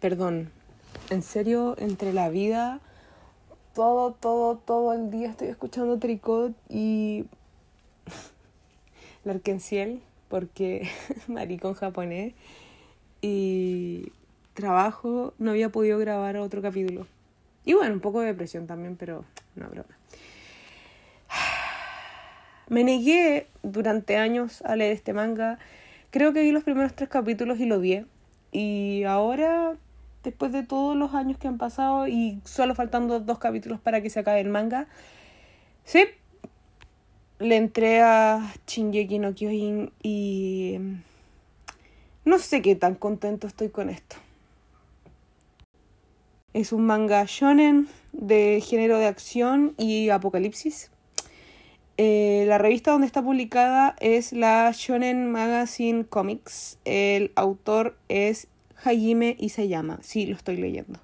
perdón, en serio, entre la vida, todo, todo, todo el día estoy escuchando tricot y la arquenciel, porque maricón japonés, y trabajo, no había podido grabar otro capítulo. Y bueno, un poco de depresión también, pero no broma. Me negué durante años a leer este manga. Creo que vi los primeros tres capítulos y lo vi. Y ahora, después de todos los años que han pasado y solo faltando dos capítulos para que se acabe el manga, sí, le entré a Shingeki no Kyojin y no sé qué tan contento estoy con esto. Es un manga shonen de género de acción y apocalipsis. Eh, la revista donde está publicada es la Shonen Magazine Comics. El autor es Hajime Isayama. Sí, lo estoy leyendo.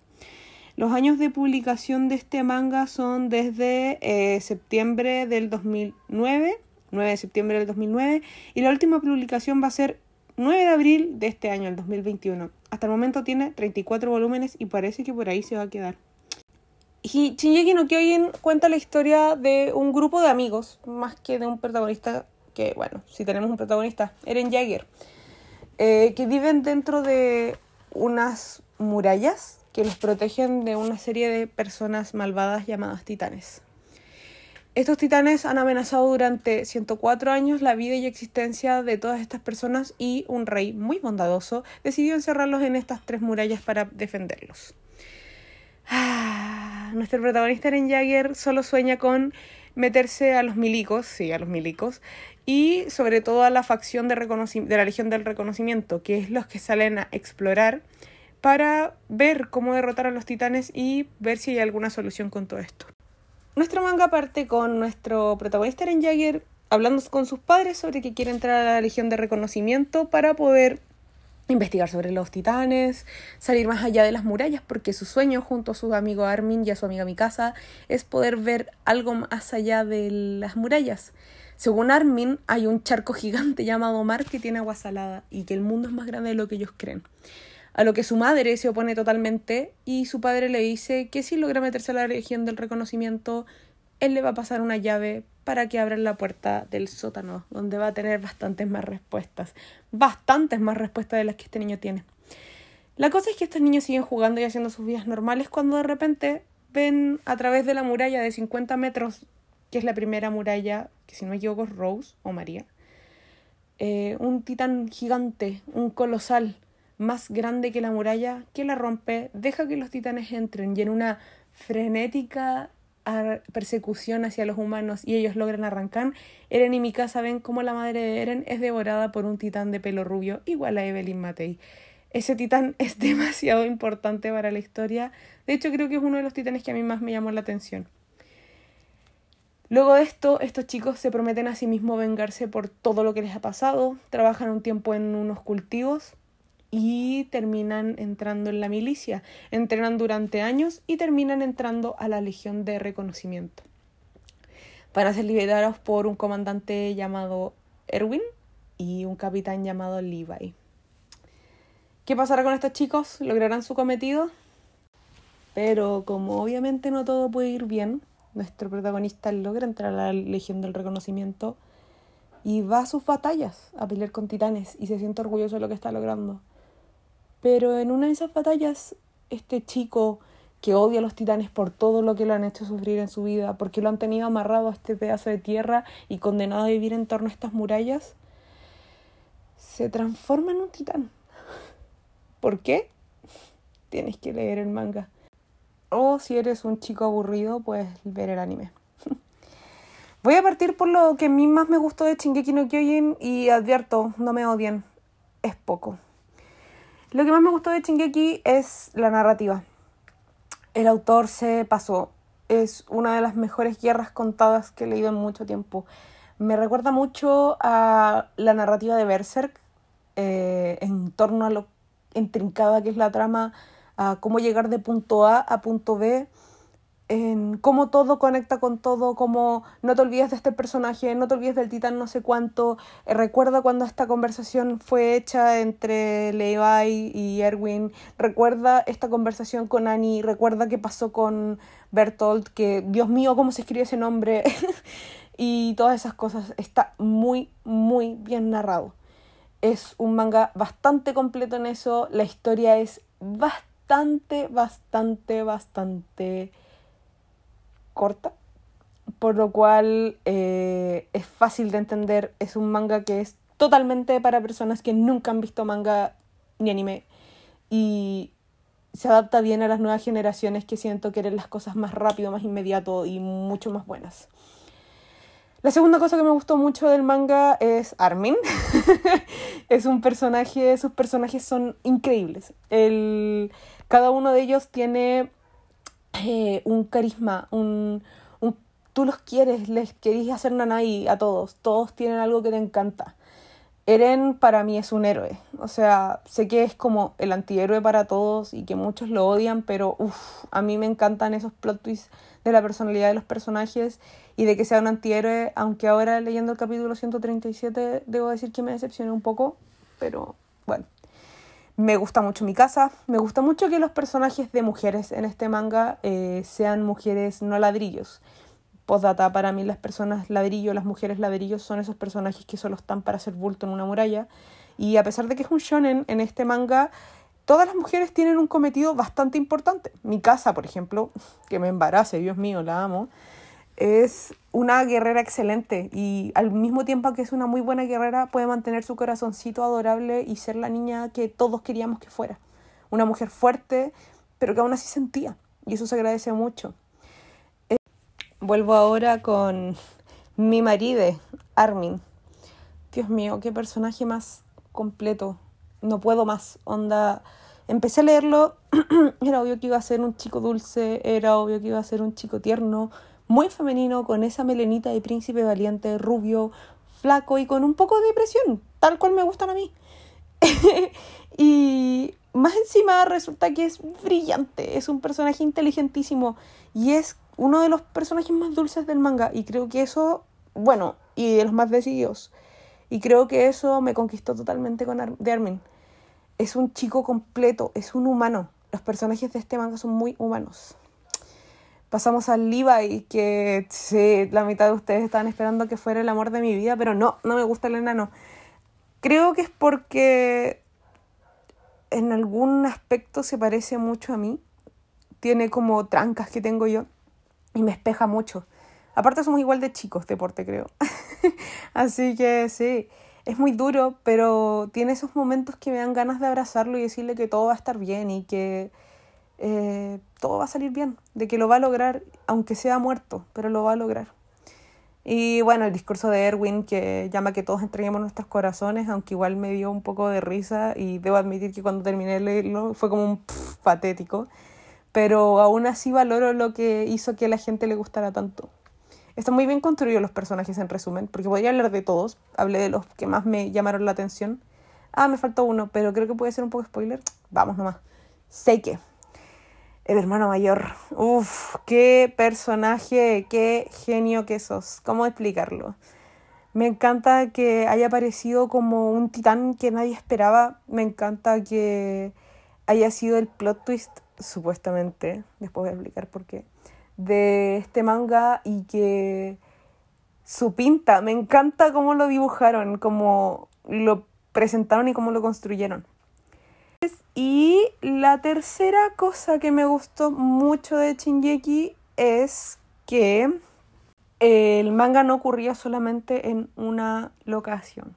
Los años de publicación de este manga son desde eh, septiembre del 2009, 9 de septiembre del 2009, y la última publicación va a ser 9 de abril de este año, el 2021. Hasta el momento tiene 34 volúmenes y parece que por ahí se va a quedar. Y Shinji no Kyojin cuenta la historia de un grupo de amigos, más que de un protagonista, que bueno, si tenemos un protagonista, Eren Jaeger, eh, que viven dentro de unas murallas que los protegen de una serie de personas malvadas llamadas titanes. Estos titanes han amenazado durante 104 años la vida y existencia de todas estas personas y un rey muy bondadoso decidió encerrarlos en estas tres murallas para defenderlos. Nuestro protagonista Eren Jagger solo sueña con meterse a los milicos, sí, a los milicos, y sobre todo a la facción de, de la Legión del Reconocimiento, que es los que salen a explorar para ver cómo derrotar a los titanes y ver si hay alguna solución con todo esto. Nuestro manga parte con nuestro protagonista Eren Jagger hablando con sus padres sobre que quiere entrar a la Legión de Reconocimiento para poder investigar sobre los titanes, salir más allá de las murallas, porque su sueño junto a su amigo Armin y a su amiga Mikasa es poder ver algo más allá de las murallas. Según Armin, hay un charco gigante llamado Mar que tiene agua salada y que el mundo es más grande de lo que ellos creen. A lo que su madre se opone totalmente y su padre le dice que si logra meterse a la región del reconocimiento, él le va a pasar una llave para que abra la puerta del sótano, donde va a tener bastantes más respuestas. Bastantes más respuestas de las que este niño tiene. La cosa es que estos niños siguen jugando y haciendo sus vidas normales cuando de repente ven a través de la muralla de 50 metros, que es la primera muralla, que si no me equivoco es Rose o María, eh, un titán gigante, un colosal, más grande que la muralla, que la rompe, deja que los titanes entren y en una frenética persecución hacia los humanos y ellos logran arrancar, Eren y Mikasa ven cómo la madre de Eren es devorada por un titán de pelo rubio igual a Evelyn Matei. Ese titán es demasiado importante para la historia. De hecho, creo que es uno de los titanes que a mí más me llamó la atención. Luego de esto, estos chicos se prometen a sí mismos vengarse por todo lo que les ha pasado, trabajan un tiempo en unos cultivos y terminan entrando en la milicia. Entrenan durante años y terminan entrando a la Legión de Reconocimiento. Van a ser liberados por un comandante llamado Erwin y un capitán llamado Levi. ¿Qué pasará con estos chicos? ¿Lograrán su cometido? Pero como obviamente no todo puede ir bien, nuestro protagonista logra entrar a la Legión del Reconocimiento y va a sus batallas a pelear con titanes y se siente orgulloso de lo que está logrando. Pero en una de esas batallas, este chico que odia a los titanes por todo lo que lo han hecho sufrir en su vida, porque lo han tenido amarrado a este pedazo de tierra y condenado a vivir en torno a estas murallas, se transforma en un titán. ¿Por qué? Tienes que leer el manga. O si eres un chico aburrido, puedes ver el anime. Voy a partir por lo que a mí más me gustó de Shingeki no Kyojin y advierto, no me odien, es poco. Lo que más me gustó de Shingeki es la narrativa. El autor se pasó. Es una de las mejores guerras contadas que he leído en mucho tiempo. Me recuerda mucho a la narrativa de Berserk eh, en torno a lo intrincada que es la trama, a cómo llegar de punto A a punto B en cómo todo conecta con todo, como no te olvides de este personaje, no te olvides del titán no sé cuánto. Eh, recuerda cuando esta conversación fue hecha entre Levi y Erwin, recuerda esta conversación con Annie, recuerda qué pasó con Bertolt, que Dios mío, cómo se escribe ese nombre, y todas esas cosas. Está muy, muy bien narrado. Es un manga bastante completo en eso, la historia es bastante, bastante, bastante corta, por lo cual eh, es fácil de entender. Es un manga que es totalmente para personas que nunca han visto manga ni anime y se adapta bien a las nuevas generaciones que siento quieren las cosas más rápido, más inmediato y mucho más buenas. La segunda cosa que me gustó mucho del manga es Armin. es un personaje, sus personajes son increíbles. El, cada uno de ellos tiene eh, un carisma, un, un, tú los quieres, les querís hacer nanay a todos, todos tienen algo que te encanta. Eren para mí es un héroe, o sea, sé que es como el antihéroe para todos y que muchos lo odian, pero uff, a mí me encantan esos plot twists de la personalidad de los personajes y de que sea un antihéroe, aunque ahora leyendo el capítulo 137 debo decir que me decepcioné un poco, pero bueno. Me gusta mucho mi casa, me gusta mucho que los personajes de mujeres en este manga eh, sean mujeres no ladrillos. Postdata, para mí las personas ladrillo, las mujeres ladrillos son esos personajes que solo están para hacer bulto en una muralla. Y a pesar de que es un shonen, en este manga todas las mujeres tienen un cometido bastante importante. Mi casa, por ejemplo, que me embarace, Dios mío, la amo, es una guerrera excelente y al mismo tiempo que es una muy buena guerrera puede mantener su corazoncito adorable y ser la niña que todos queríamos que fuera. Una mujer fuerte, pero que aún así sentía y eso se agradece mucho. Eh, vuelvo ahora con mi marido, Armin. Dios mío, qué personaje más completo. No puedo más. Onda. Empecé a leerlo, era obvio que iba a ser un chico dulce, era obvio que iba a ser un chico tierno, muy femenino, con esa melenita de príncipe valiente, rubio, flaco y con un poco de depresión, tal cual me gustan a mí. y más encima resulta que es brillante, es un personaje inteligentísimo y es uno de los personajes más dulces del manga y creo que eso, bueno, y de los más decididos. Y creo que eso me conquistó totalmente con Armin. Es un chico completo, es un humano. Los personajes de este manga son muy humanos. Pasamos al Levi, que sí, la mitad de ustedes estaban esperando que fuera el amor de mi vida, pero no, no me gusta el enano. Creo que es porque en algún aspecto se parece mucho a mí. Tiene como trancas que tengo yo y me espeja mucho. Aparte somos igual de chicos, deporte creo. Así que sí, es muy duro, pero tiene esos momentos que me dan ganas de abrazarlo y decirle que todo va a estar bien y que eh, todo va a salir bien, de que lo va a lograr, aunque sea muerto, pero lo va a lograr. Y bueno, el discurso de Erwin que llama que todos entreguemos nuestros corazones, aunque igual me dio un poco de risa y debo admitir que cuando terminé de leerlo fue como un patético, pero aún así valoro lo que hizo que a la gente le gustara tanto. Están muy bien construidos los personajes en resumen, porque podría hablar de todos, hablé de los que más me llamaron la atención. Ah, me faltó uno, pero creo que puede ser un poco spoiler. Vamos nomás. Seike el hermano mayor. Uf, qué personaje, qué genio que sos. ¿Cómo explicarlo? Me encanta que haya aparecido como un titán que nadie esperaba. Me encanta que haya sido el plot twist, supuestamente, después voy a explicar por qué, de este manga y que su pinta, me encanta cómo lo dibujaron, cómo lo presentaron y cómo lo construyeron. Y la tercera cosa que me gustó mucho de Shinjeki es que el manga no ocurría solamente en una locación.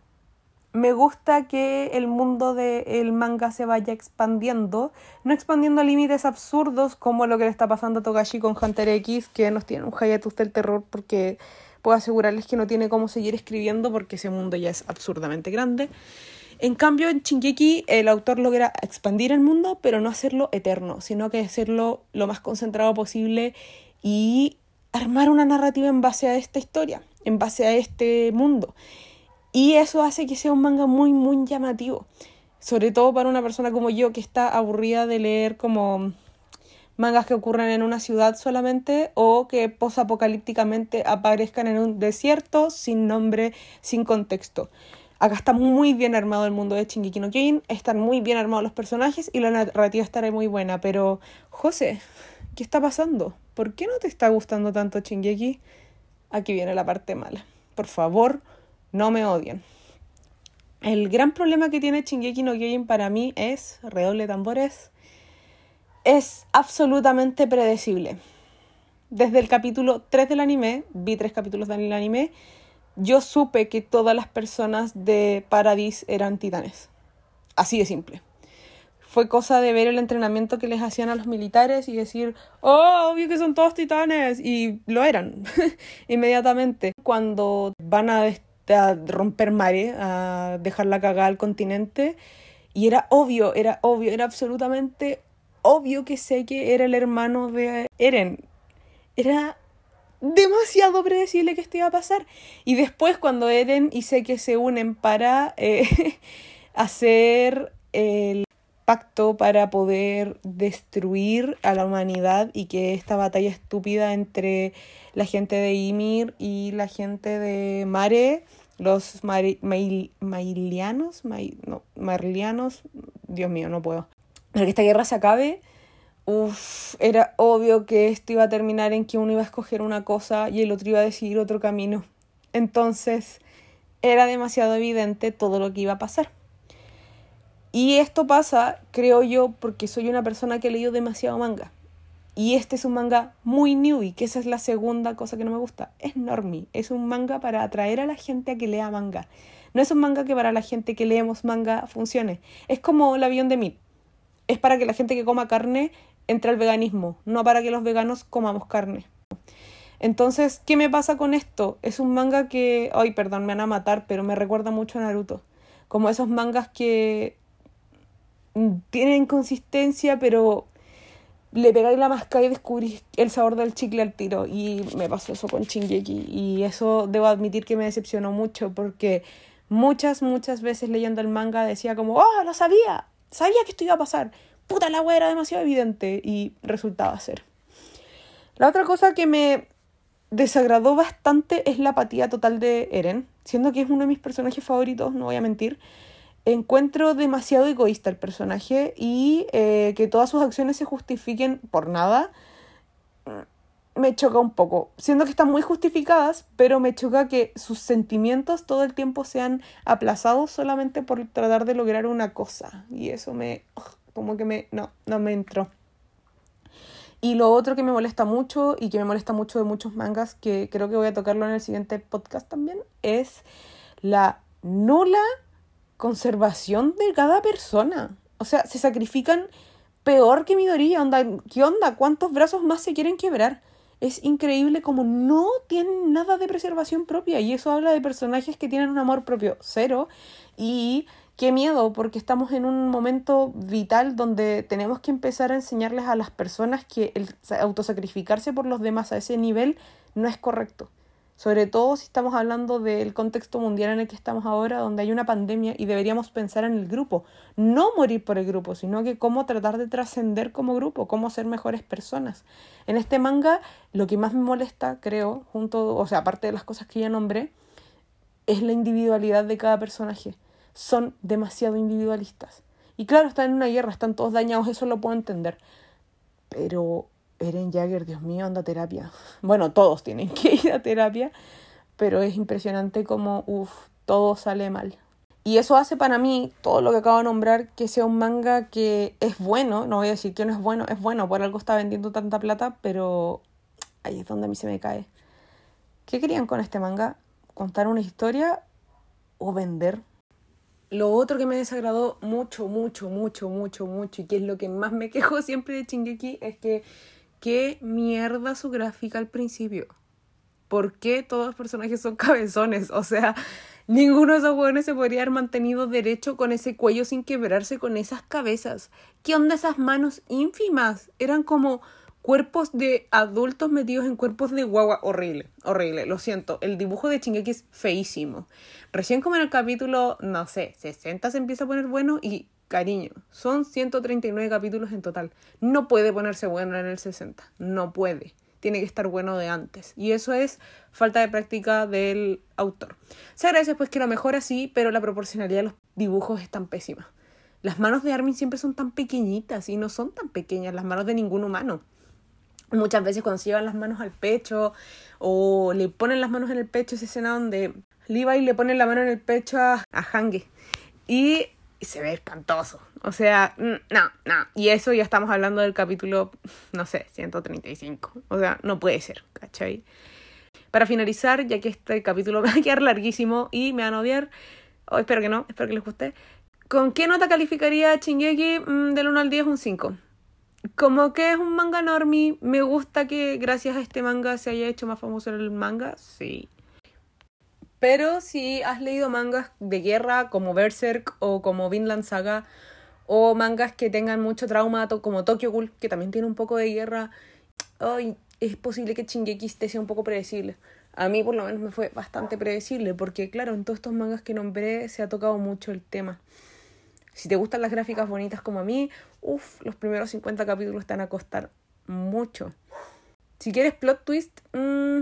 Me gusta que el mundo del manga se vaya expandiendo, no expandiendo a límites absurdos como lo que le está pasando a Togashi con Hunter X, que nos tiene un hiatus del terror porque puedo asegurarles que no tiene cómo seguir escribiendo porque ese mundo ya es absurdamente grande. En cambio, en Shingeki el autor logra expandir el mundo, pero no hacerlo eterno, sino que hacerlo lo más concentrado posible y armar una narrativa en base a esta historia, en base a este mundo. Y eso hace que sea un manga muy, muy llamativo. Sobre todo para una persona como yo que está aburrida de leer como mangas que ocurren en una ciudad solamente o que posapocalípticamente aparezcan en un desierto sin nombre, sin contexto. Acá está muy bien armado el mundo de Shingeki no Kyojin, están muy bien armados los personajes y la narrativa estará muy buena, pero José, ¿qué está pasando? ¿Por qué no te está gustando tanto Shingeki? Aquí viene la parte mala. Por favor, no me odien. El gran problema que tiene Shingeki no Kyojin para mí es, redoble tambores, es absolutamente predecible. Desde el capítulo 3 del anime, vi tres capítulos del anime, yo supe que todas las personas de Paradis eran titanes. Así de simple. Fue cosa de ver el entrenamiento que les hacían a los militares y decir, oh, obvio que son todos titanes. Y lo eran, inmediatamente. Cuando van a, a romper mare, a dejar la cagada al continente, y era obvio, era obvio, era absolutamente obvio que sé que era el hermano de Eren. Era demasiado predecible que esto iba a pasar. Y después cuando Eren y que se unen para eh, hacer el pacto para poder destruir a la humanidad y que esta batalla estúpida entre la gente de Ymir y la gente de Mare, los mailianos, no, marlianos, Dios mío, no puedo. Para que esta guerra se acabe, Uf, era obvio que esto iba a terminar en que uno iba a escoger una cosa y el otro iba a decidir otro camino. Entonces, era demasiado evidente todo lo que iba a pasar. Y esto pasa, creo yo, porque soy una persona que he leído demasiado manga. Y este es un manga muy newbie, que esa es la segunda cosa que no me gusta. Es normie, es un manga para atraer a la gente a que lea manga. No es un manga que para la gente que leemos manga funcione. Es como el avión de Meat. Es para que la gente que coma carne entra el veganismo, no para que los veganos comamos carne. Entonces, ¿qué me pasa con esto? Es un manga que, ay, perdón, me van a matar, pero me recuerda mucho a Naruto. Como esos mangas que tienen consistencia, pero le pegáis la máscara y descubrís el sabor del chicle al tiro. Y me pasó eso con Shingeki. Y eso debo admitir que me decepcionó mucho porque muchas, muchas veces leyendo el manga decía como, oh, lo sabía, sabía que esto iba a pasar puta, la era demasiado evidente y resultaba ser. La otra cosa que me desagradó bastante es la apatía total de Eren, siendo que es uno de mis personajes favoritos, no voy a mentir. Encuentro demasiado egoísta el personaje y eh, que todas sus acciones se justifiquen por nada me choca un poco, siendo que están muy justificadas, pero me choca que sus sentimientos todo el tiempo sean aplazados solamente por tratar de lograr una cosa. Y eso me como que me, no, no me entró. Y lo otro que me molesta mucho y que me molesta mucho de muchos mangas, que creo que voy a tocarlo en el siguiente podcast también, es la nula conservación de cada persona. O sea, se sacrifican peor que Midoriya. Onda, ¿Qué onda? ¿Cuántos brazos más se quieren quebrar? Es increíble como no tienen nada de preservación propia. Y eso habla de personajes que tienen un amor propio cero y qué miedo, porque estamos en un momento vital donde tenemos que empezar a enseñarles a las personas que el autosacrificarse por los demás a ese nivel no es correcto. Sobre todo si estamos hablando del contexto mundial en el que estamos ahora, donde hay una pandemia y deberíamos pensar en el grupo. No morir por el grupo, sino que cómo tratar de trascender como grupo, cómo ser mejores personas. En este manga, lo que más me molesta, creo, junto, o sea, aparte de las cosas que ya nombré, es la individualidad de cada personaje son demasiado individualistas. Y claro, están en una guerra, están todos dañados, eso lo puedo entender. Pero Eren Jagger, Dios mío, anda a terapia. Bueno, todos tienen que ir a terapia, pero es impresionante como, uff, todo sale mal. Y eso hace para mí, todo lo que acabo de nombrar, que sea un manga que es bueno, no voy a decir que no es bueno, es bueno, por algo está vendiendo tanta plata, pero ahí es donde a mí se me cae. ¿Qué querían con este manga? ¿Contar una historia o vender? Lo otro que me desagradó mucho, mucho, mucho, mucho, mucho, y que es lo que más me quejo siempre de Chingeki, es que qué mierda su gráfica al principio. ¿Por qué todos los personajes son cabezones? O sea, ninguno de esos jóvenes se podría haber mantenido derecho con ese cuello sin quebrarse con esas cabezas. ¿Qué onda esas manos ínfimas? Eran como cuerpos de adultos metidos en cuerpos de guagua. Horrible, horrible, lo siento. El dibujo de Chingeki es feísimo. Recién como en el capítulo, no sé, 60 se empieza a poner bueno y cariño. Son 139 capítulos en total. No puede ponerse bueno en el 60. No puede. Tiene que estar bueno de antes. Y eso es falta de práctica del autor. Se agradece pues que lo mejora sí, pero la proporcionalidad de los dibujos es tan pésima. Las manos de Armin siempre son tan pequeñitas y no son tan pequeñas las manos de ningún humano. Muchas veces cuando se llevan las manos al pecho o le ponen las manos en el pecho, esa escena donde Levi le pone la mano en el pecho a, a Hange y se ve espantoso. O sea, no, no. Y eso ya estamos hablando del capítulo, no sé, 135. O sea, no puede ser, ¿cachai? Para finalizar, ya que este capítulo va a quedar larguísimo y me van a odiar, o espero que no, espero que les guste. ¿Con qué nota calificaría Chingeki mm, del 1 al 10? Un 5. Como que es un manga normie, me gusta que gracias a este manga se haya hecho más famoso el manga, sí. Pero si has leído mangas de guerra como Berserk o como Vinland Saga, o mangas que tengan mucho trauma como Tokyo Ghoul, que también tiene un poco de guerra, es posible que Shingeki este sea un poco predecible. A mí por lo menos me fue bastante predecible, porque claro, en todos estos mangas que nombré se ha tocado mucho el tema. Si te gustan las gráficas bonitas como a mí, uff, los primeros 50 capítulos te van a costar mucho. Si quieres plot twist, mmm,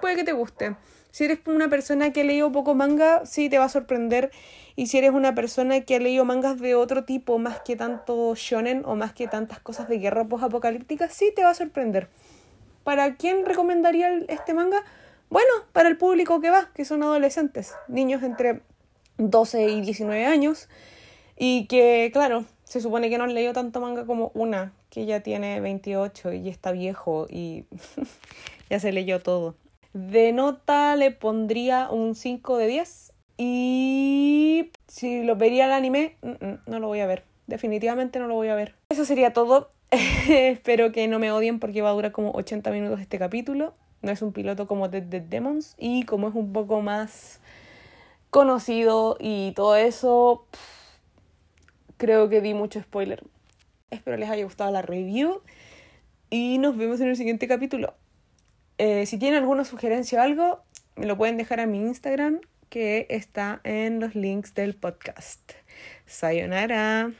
puede que te guste. Si eres una persona que ha leído poco manga, sí te va a sorprender. Y si eres una persona que ha leído mangas de otro tipo, más que tanto shonen o más que tantas cosas de guerra post-apocalíptica, sí te va a sorprender. ¿Para quién recomendaría este manga? Bueno, para el público que va, que son adolescentes, niños entre 12 y 19 años y que, claro, se supone que no leído tanto manga como una, que ya tiene 28 y está viejo y ya se leyó todo. De nota le pondría un 5 de 10. Y si lo vería el anime, no lo voy a ver. Definitivamente no lo voy a ver. Eso sería todo. Espero que no me odien porque va a durar como 80 minutos este capítulo. No es un piloto como Dead Dead Demons. Y como es un poco más conocido y todo eso creo que di mucho spoiler. Espero les haya gustado la review y nos vemos en el siguiente capítulo. Eh, si tienen alguna sugerencia o algo, me lo pueden dejar a mi Instagram que está en los links del podcast. Sayonara.